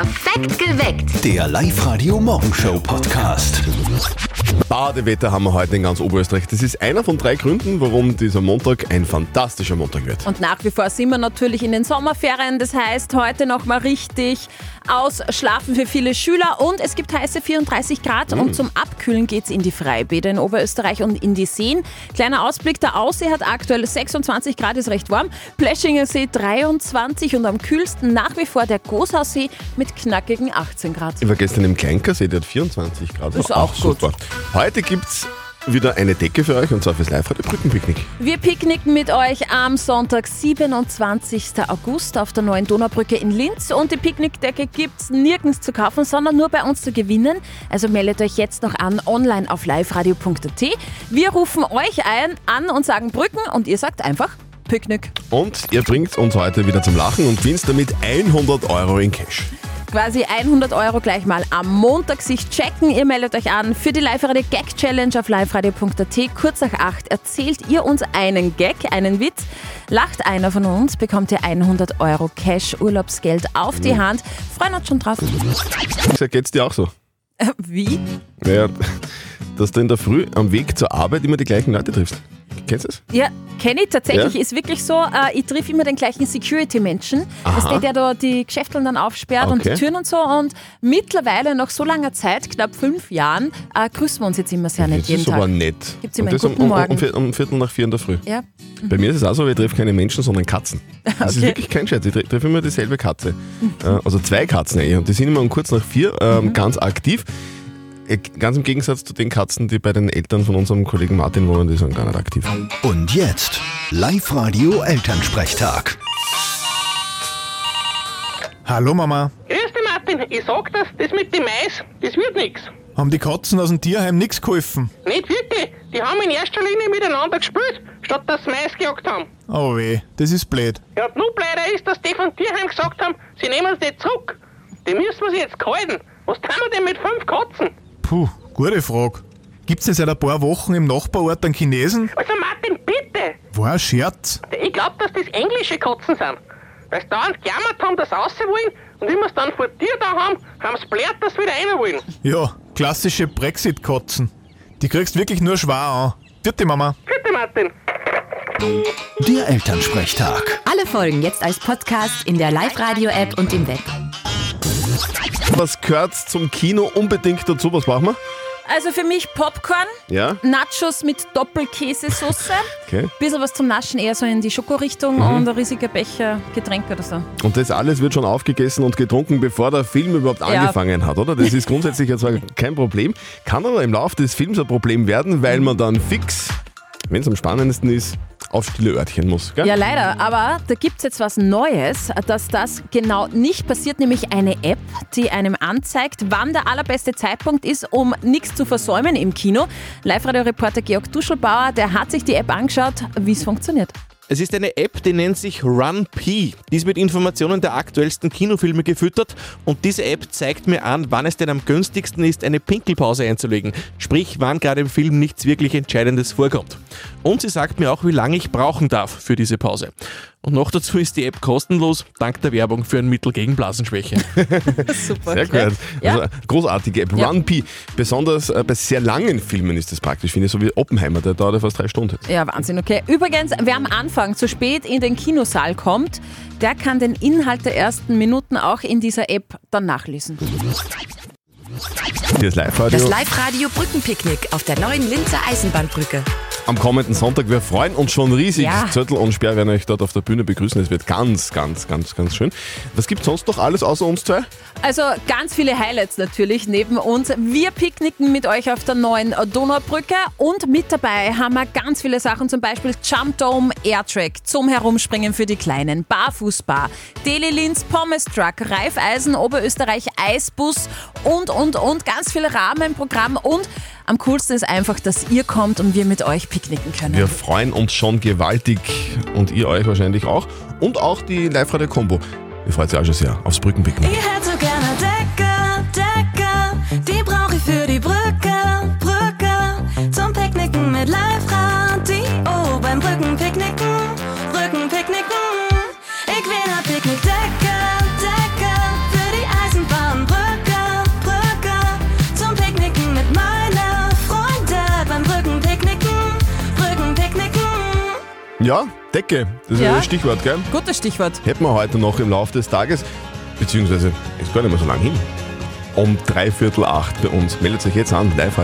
Perfekt geweckt. Der Live-Radio-Morgenshow-Podcast. Badewetter haben wir heute in ganz Oberösterreich. Das ist einer von drei Gründen, warum dieser Montag ein fantastischer Montag wird. Und nach wie vor sind wir natürlich in den Sommerferien. Das heißt, heute nochmal richtig ausschlafen für viele Schüler. Und es gibt heiße 34 Grad. Und zum Abkühlen geht es in die Freibäder in Oberösterreich und in die Seen. Kleiner Ausblick, der Aussee hat aktuell 26 Grad, ist recht warm. Pleschinger See 23 und am kühlsten nach wie vor der Großhaussee mit knackigen 18 Grad. Ich war gestern im Kleinkersee, der hat 24 Grad. Ist auch gut. super. Heute gibt es wieder eine Decke für euch und zwar fürs Live-Radio Brückenpicknick. Wir picknicken mit euch am Sonntag, 27. August auf der neuen Donaubrücke in Linz. Und die Picknickdecke gibt es nirgends zu kaufen, sondern nur bei uns zu gewinnen. Also meldet euch jetzt noch an online auf liveradio.at. Wir rufen euch ein, an und sagen Brücken und ihr sagt einfach Picknick. Und ihr bringt uns heute wieder zum Lachen und gewinnst damit 100 Euro in Cash. Quasi 100 Euro gleich mal am Montag sich checken. Ihr meldet euch an für die Live-Radio Gag Challenge auf liveradio.at. Kurz nach 8 erzählt ihr uns einen Gag, einen Witz. Lacht einer von uns, bekommt ihr 100 Euro Cash Urlaubsgeld auf die Hand. Freuen uns schon drauf. Geht es dir auch so? Wie? Naja, dass du in der Früh am Weg zur Arbeit immer die gleichen Leute triffst. Kennst du es? Ja, kenne ich tatsächlich. Ja? Ist wirklich so. Äh, ich triff immer den gleichen Security-Menschen. Das ist der, der da die Geschäfte dann aufsperrt und die Okay. Türen und so. Und mittlerweile, nach so langer Zeit, knapp fünf Jahren, äh, grüßen wir uns jetzt immer sehr nett Das jeden ist aber Tag. nett. Gibt's immer Und das einen um, guten um, um, Morgen. Vier- um Viertel nach vier in der Früh. Ja. Bei mir ist es auch so, ich treffe keine Menschen, sondern Katzen. Das ist Okay. wirklich kein Scherz. Ich tre- treffe immer dieselbe Katze. Äh, Also zwei Katzen eigentlich. Und die sind immer um kurz nach vier ähm, Mhm. ganz aktiv. Äh, Ganz im Gegensatz zu den Katzen, die bei den Eltern von unserem Kollegen Martin wohnen, die sind gar nicht aktiv. Und jetzt Live-Radio Elternsprechtag. Hallo Mama. Grüß dich, Martin. Ich sag das, das mit dem Mais, das wird nix. Haben die Katzen aus dem Tierheim nichts geholfen? Nicht wirklich. Die haben in erster Linie miteinander gespielt, statt dass sie Mais gejagt haben. Oh weh, das ist blöd. Ja, und noch blöder ist, dass die von Tierheim gesagt haben, sie nehmen es nicht zurück. Die müssen wir sich jetzt halten. Was tun wir denn mit fünf Katzen? Puh, gute Frage. Gibt's denn seit ein paar Wochen im Nachbarort einen Chinesen? Also, Martin, bitte. War ein Scherz. Ich glaub, dass das englische Katzen sind. Weil sie dauernd gejammert haben, dass sie raus wollen, und es dann vor dir da haben, haben sie blärt, dass sie wieder rein wollen. Ja, klassische Brexit-Katzen. Die kriegst wirklich nur schwer an. Vierte Mama. Bitte, Martin. Der Elternsprechtag. Alle Folgen jetzt als Podcast in der Live-Radio-App und im Web. Was gehört zum Kino unbedingt dazu? Was brauchen wir? Also für mich Popcorn, Ja? Nachos mit Doppelkäsesoße, Okay. bisschen was zum Naschen, eher so in die Schokorichtung Mhm. und ein riesiger Becher Getränk oder so. Und das alles wird schon aufgegessen und getrunken, bevor der Film überhaupt angefangen hat, oder? Das ist grundsätzlich ja zwar kein Problem, kann aber im Laufe des Films ein Problem werden, weil man dann fix, wenn es am spannendsten ist, auf stille Örtchen muss. Gell? Ja, leider. Aber da gibt es jetzt was Neues, dass das genau nicht passiert, nämlich eine App, die einem anzeigt, wann der allerbeste Zeitpunkt ist, um nichts zu versäumen im Kino. Live-Radio-Reporter Georg Duschelbauer, der hat sich die App angeschaut, wie es funktioniert. Es ist eine App, die nennt sich RunP. Die ist mit Informationen der aktuellsten Kinofilme gefüttert und diese App zeigt mir an, wann es denn am günstigsten ist, eine Pinkelpause einzulegen. Sprich, wann gerade im Film nichts wirklich Entscheidendes vorkommt. Und sie sagt mir auch, wie lange ich brauchen darf für diese Pause. Und noch dazu ist die App kostenlos, dank der Werbung für ein Mittel gegen Blasenschwäche. Super. Sehr gut. Ja. Also, großartige App. Ja. Run P. Besonders äh, bei sehr langen Filmen ist das praktisch, finde ich, so wie Oppenheimer, der dauert ja fast drei Stunden. Ja, Wahnsinn, okay. Übrigens, wer am Anfang zu spät in den Kinosaal kommt, der kann den Inhalt der ersten Minuten auch in dieser App dann nachlesen. Ist Live-Radio. Das Live-Radio Brückenpicknick auf der neuen Linzer Eisenbahnbrücke. Am kommenden Sonntag. Wir freuen uns schon riesig. Ja. Zettel und Sperr werden euch dort auf der Bühne begrüßen. Es wird ganz, ganz, ganz, ganz schön. Was gibt sonst noch alles außer uns zwei? Also ganz viele Highlights natürlich neben uns. Wir picknicken mit euch auf der neuen Donaubrücke und mit dabei haben wir ganz viele Sachen, zum Beispiel Jump Dome, Airtrack zum Herumspringen für die Kleinen, Barfußbar, Deli Linz, Pommes Truck, Reifeisen, Oberösterreich, Eisbus und, und, und ganz viel Rahmenprogramm und am coolsten ist einfach, dass ihr kommt und wir mit euch picknicken können. Wir freuen uns schon gewaltig und ihr euch wahrscheinlich auch. Und auch die Live-Radio-Kombo. Ihr freut sich auch schon sehr aufs Brückenpicknick. Ja, Decke, das ist Ja. ein Stichwort, gell? Gutes Stichwort. Hätten wir heute noch im Laufe des Tages, beziehungsweise ist gar nicht mehr so lang hin. Um dreiviertel acht bei uns. Meldet euch jetzt an, live.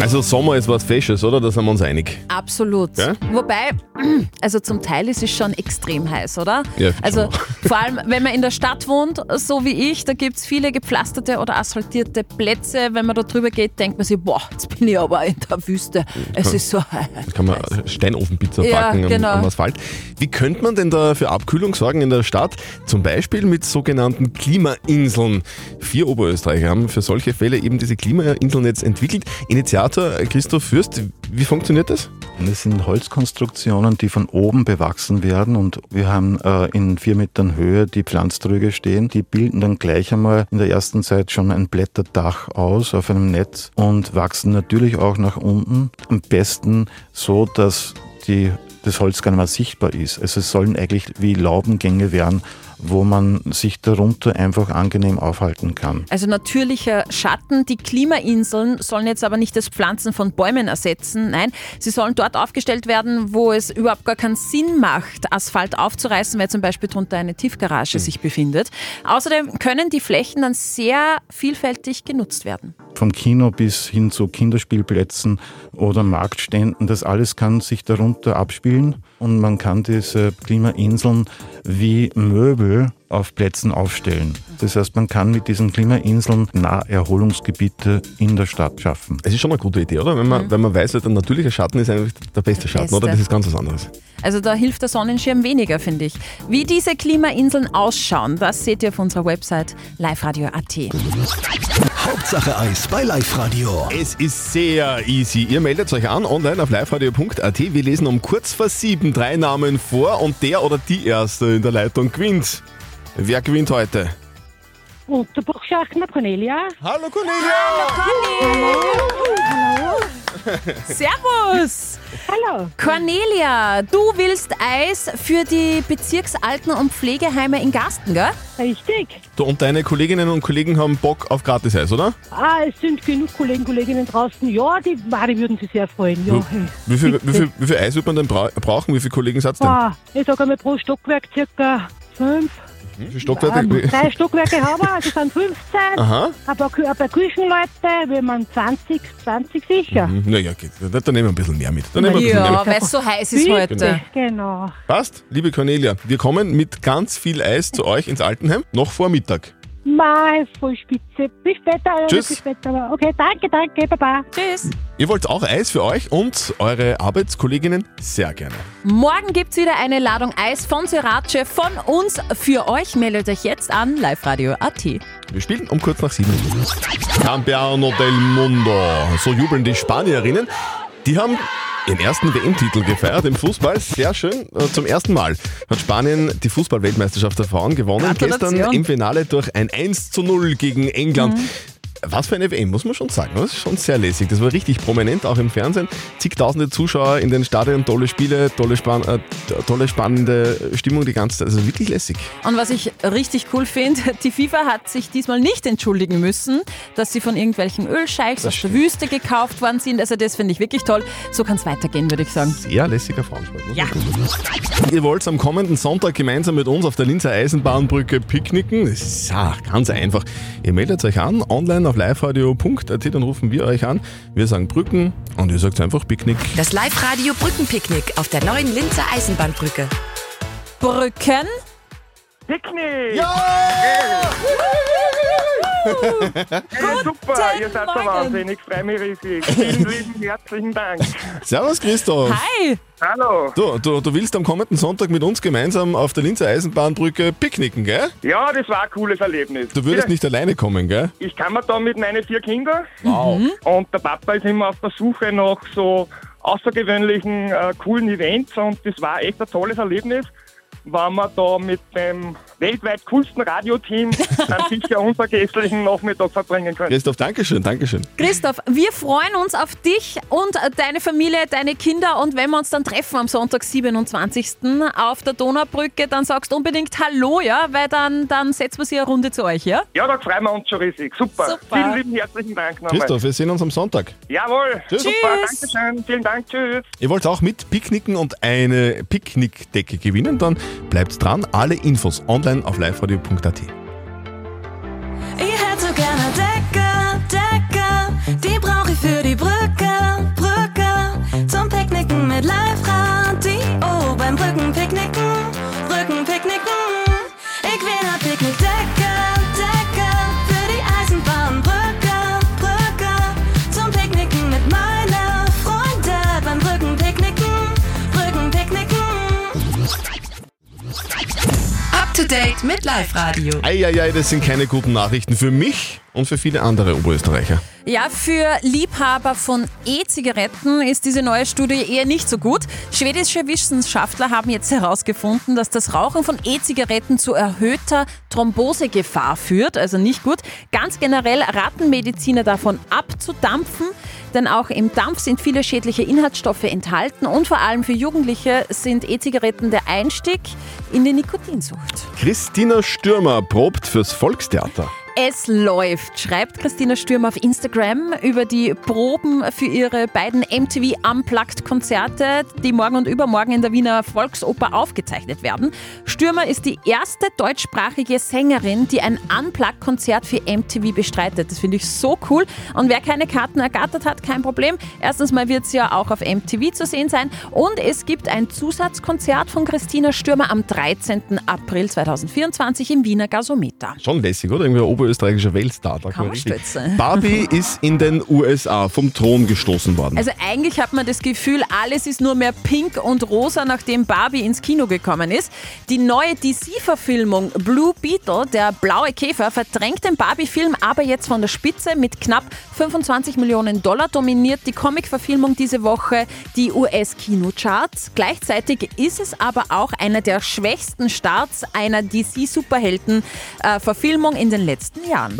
Also Sommer ist was Fesches, oder? Da sind wir uns einig. Absolut. Ja? Wobei, also zum Teil ist es schon extrem heiß, oder? Ja, also schon. vor allem, wenn man in der Stadt wohnt, so wie ich, da gibt es viele gepflasterte oder asphaltierte Plätze. Wenn man da drüber geht, denkt man sich, boah, jetzt bin ich aber in der Wüste. Es ist so heiß. Kann man Steinofenpizza Ja, backen am- genau. am, Asphalt. Wie könnte man denn da für Abkühlung sorgen in der Stadt? Zum Beispiel mit sogenannten Klimainseln. Vier Oberösterreicher haben für solche Fälle eben diese Klimainseln jetzt entwickelt. Initiator Christoph Fürst, wie funktioniert das? Das sind Holzkonstruktionen, die von oben bewachsen werden und wir haben äh, in vier Metern Höhe die Pflanztröge stehen. Die bilden dann gleich einmal in der ersten Zeit schon ein Blätterdach aus auf einem Netz und wachsen natürlich auch nach unten. Am besten so, dass die, das Holz gar nicht mehr sichtbar ist. Also es sollen eigentlich wie Laubengänge werden, wo man sich darunter einfach angenehm aufhalten kann. Also natürlicher Schatten. Die Klimainseln sollen jetzt aber nicht das Pflanzen von Bäumen ersetzen. Nein, sie sollen dort aufgestellt werden, wo es überhaupt gar keinen Sinn macht, Asphalt aufzureißen, weil zum Beispiel drunter eine Tiefgarage sich befindet. Außerdem können die Flächen dann sehr vielfältig genutzt werden. Vom Kino bis hin zu Kinderspielplätzen oder Marktständen, das alles kann sich darunter abspielen. Und man kann diese Klimainseln wie Möbel auf Plätzen aufstellen. Das heißt, man kann mit diesen Klimainseln Naherholungsgebiete in der Stadt schaffen. Es ist schon eine gute Idee, oder? Wenn man, wenn man weiß, ein natürlicher Schatten ist eigentlich der beste Schatten, beste. oder? Das ist ganz was anderes. Also da hilft der Sonnenschirm weniger, finde ich. Wie diese Klimainseln ausschauen, das seht ihr auf unserer Website liveradio.at. Hauptsache Eis bei Live Radio. Es ist sehr easy. Ihr meldet euch an online auf liveradio.at. Wir lesen um kurz vor sieben drei Namen vor und der oder die Erste in der Leitung gewinnt. Wer gewinnt heute? Unterbuchschachtner Cornelia. Hallo Cornelia! Servus! Hallo. Cornelia, du willst Eis für die Bezirksalten- und Pflegeheime in Gasten, gell? Richtig. Du und deine Kolleginnen und Kollegen haben Bock auf Gratis-Eis, oder? Ah, es sind genug Kollegen, Kolleginnen draußen. Ja, die Mari würden sich sehr freuen. Ja, hey. Wie viel, wie viel, wie viel Eis wird man denn bra brauchen? Wie viele Kollegen seid ihr denn? Ah, ich sage einmal pro Stockwerk circa fünf. Wie viele Stockwerke? Ähm, drei Stockwerke haben wir, also sind 15. Aha. Ein paar, Kü- ein paar Küchenleute, wir haben 20, 20 sicher. Hm, Naja, geht. Da, da nehmen wir ein bisschen mehr mit. Da nehmen wir ein bisschen mehr Ja, mit. weil es so heiß ist Bitte. heute. Genau. Passt, liebe Cornelia, wir kommen mit ganz viel Eis zu euch ins Altenheim, noch vor Mittag. Mei, voll spitze. Bis später. Tschüss. Bis später. Okay, danke, danke, Baba. Tschüss. Ihr wollt auch Eis für euch und eure Arbeitskolleginnen sehr gerne. Morgen gibt's wieder eine Ladung Eis von Sriracha von uns für euch. Meldet euch jetzt an liveradio.at. Wir spielen um kurz nach sieben. Campeano del Mundo. So jubeln die Spanierinnen. Die haben ihren ersten WM-Titel gefeiert im Fußball. Sehr schön. Äh, Zum ersten Mal hat Spanien die Fußball-Weltmeisterschaft der Frauen gewonnen. Gestern im Finale durch ein 1 zu 0 gegen England. Was für eine WM, muss man schon sagen. Das ist schon sehr lässig. Das war richtig prominent, auch im Fernsehen. Zigtausende Zuschauer in den Stadien, tolle Spiele, tolle, span äh, tolle spannende Stimmung die ganze Zeit. Also wirklich lässig. Und was ich richtig cool finde, die FIFA hat sich diesmal nicht entschuldigen müssen, dass sie von irgendwelchen Ölscheichs aus der Wüste gekauft worden sind. Also das finde ich wirklich toll. So kann es weitergehen, würde ich sagen. Sehr lässiger Frauensport. muss Ja. Ihr wollt am kommenden Sonntag gemeinsam mit uns auf der Linzer Eisenbahnbrücke picknicken? Das ist ja, ganz einfach. Ihr meldet euch an, online auf liveradio.at, dann rufen wir euch an. Wir sagen Brücken und ihr sagt einfach Picknick. Das Live-Radio Brückenpicknick auf der neuen Linzer Eisenbahnbrücke. Brücken. Picknick! Guten Super, ihr seid der Morgen. Wahnsinn, ich freue mich riesig. Vielen lieben herzlichen Dank. Servus Christoph. Hi. Hallo. Du, du, du willst am kommenden Sonntag mit uns gemeinsam auf der Linzer Eisenbahnbrücke picknicken, gell? Ja, das war ein cooles Erlebnis. Du würdest nicht alleine kommen, gell? Ich kann mir da mit meinen vier Kindern Wow. und der Papa ist immer auf der Suche nach so außergewöhnlichen, äh, coolen Events und das war echt ein tolles Erlebnis, wenn wir da mit dem weltweit coolsten Radioteam einen sicher unvergesslichen Nachmittag verbringen können. Christoph, Dankeschön, Dankeschön. Christoph, wir freuen uns auf dich und deine Familie, deine Kinder und wenn wir uns dann treffen am Sonntag, 27. auf der Donaubrücke, dann sagst du unbedingt Hallo, ja, weil dann, dann setzen wir sie eine Runde zu euch, ja? Ja, da freuen wir uns schon riesig. Super. Super. Vielen lieben herzlichen Dank nochmal. Christoph, wir sehen uns am Sonntag. Jawohl. Tschüss. Super, Dankeschön. Vielen Dank. Tschüss. Ihr wollt auch mit picknicken und eine Picknickdecke gewinnen, dann bleibt dran. Alle Infos online auf liveradio.at. mit Live-Radio. Eieiei, das sind keine guten Nachrichten für mich und für viele andere Oberösterreicher. Ja, für Liebhaber von E-Zigaretten ist diese neue Studie eher nicht so gut. Schwedische Wissenschaftler haben jetzt herausgefunden, dass das Rauchen von E-Zigaretten zu erhöhter Thrombosegefahr führt, also nicht gut. Ganz generell raten Mediziner davon abzudampfen, denn auch im Dampf sind viele schädliche Inhaltsstoffe enthalten und vor allem für Jugendliche sind E-Zigaretten der Einstieg in die Nikotinsucht. Christina Stürmer probt fürs Volkstheater. Es läuft, schreibt Christina Stürmer auf Instagram über die Proben für ihre beiden MTV Unplugged Konzerte, die morgen und übermorgen in der Wiener Volksoper aufgezeichnet werden. Stürmer ist die erste deutschsprachige Sängerin, die ein Unplugged Konzert für MTV bestreitet. Das finde ich so cool. Und wer keine Karten ergattert hat, kein Problem. Erstens mal wird sie ja auch auf MTV zu sehen sein. Und es gibt ein Zusatzkonzert von Christina Stürmer am 13. April 2024 im Wiener Gasometer. Schon lässig, oder? Irgendwie oberösterreichischer Weltstar. Da Kann man. Barbie ist in den USA vom Thron gestoßen worden. Also eigentlich hat man das Gefühl, alles ist nur mehr pink und rosa, nachdem Barbie ins Kino gekommen ist. Die neue DC-Verfilmung Blue Beetle, der blaue Käfer, verdrängt den Barbie-Film aber jetzt von der Spitze. Mit knapp 25 Millionen Dollar dominiert die Comic-Verfilmung diese Woche die US-Kinocharts. Gleichzeitig ist es aber auch einer der schwächsten Starts einer DC-Superhelden-Verfilmung in den letzten Jahren.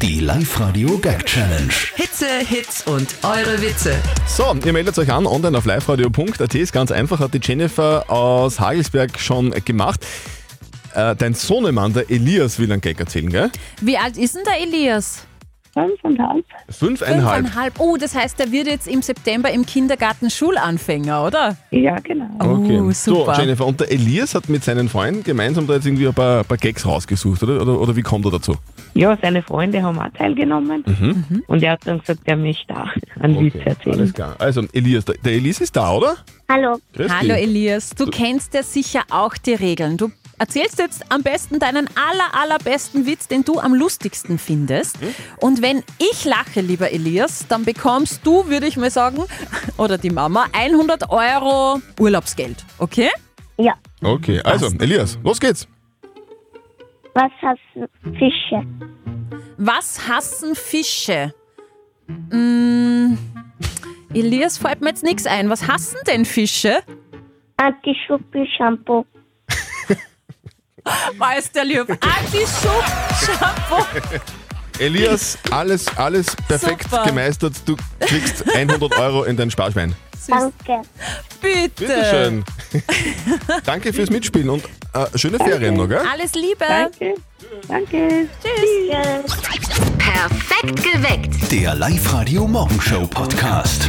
Die Live-Radio Gag Challenge. Hitze, Hits und eure Witze. So, ihr meldet euch an, online auf liveradio.at. Ist ganz einfach, hat die Jennifer aus Hagelsberg schon gemacht. Äh, dein Sohnemann, der Elias, will einen Gag erzählen, gell? Wie alt ist denn der Elias? Fünfeinhalb. Fünfeinhalb. Fünfeinhalb. Oh, das heißt, er wird jetzt im September im Kindergarten Schulanfänger, oder? Ja, genau. Okay. Oh, super. So, Jennifer, und der Elias hat mit seinen Freunden gemeinsam da jetzt irgendwie ein paar, paar Gags rausgesucht, oder? oder? Oder wie kommt er dazu? Ja, seine Freunde haben auch teilgenommen. Mhm. Und er hat dann gesagt, er möchte auch einen Witz erzählen. Alles klar. Also, Elias, der, der Elias ist da, oder? Hallo. Hallo Elias, du kennst ja sicher auch die Regeln. Du erzählst jetzt am besten deinen aller, allerbesten Witz, den du am lustigsten findest. Und wenn ich lache, lieber Elias, dann bekommst du, würde ich mal sagen, oder die Mama, 100 Euro Urlaubsgeld. Okay? Ja. Okay, also, Elias, los geht's. Was hassen Fische? Was hassen Fische? Mm, Elias fällt mir jetzt nichts ein. Was hassen denn Fische? Anti-Schuppi-Shampoo. Weiß der Lieb. Anti-Schub-Shampoo. Elias, alles, alles perfekt Super. gemeistert. Du kriegst 100 Euro in dein Sparschwein. Danke. Bitte. Bitteschön. Danke fürs Mitspielen und äh, schöne Ferien noch, gell? Alles Liebe. Danke. Danke. Tschüss. Perfekt geweckt. Der Live-Radio Morgenshow Podcast.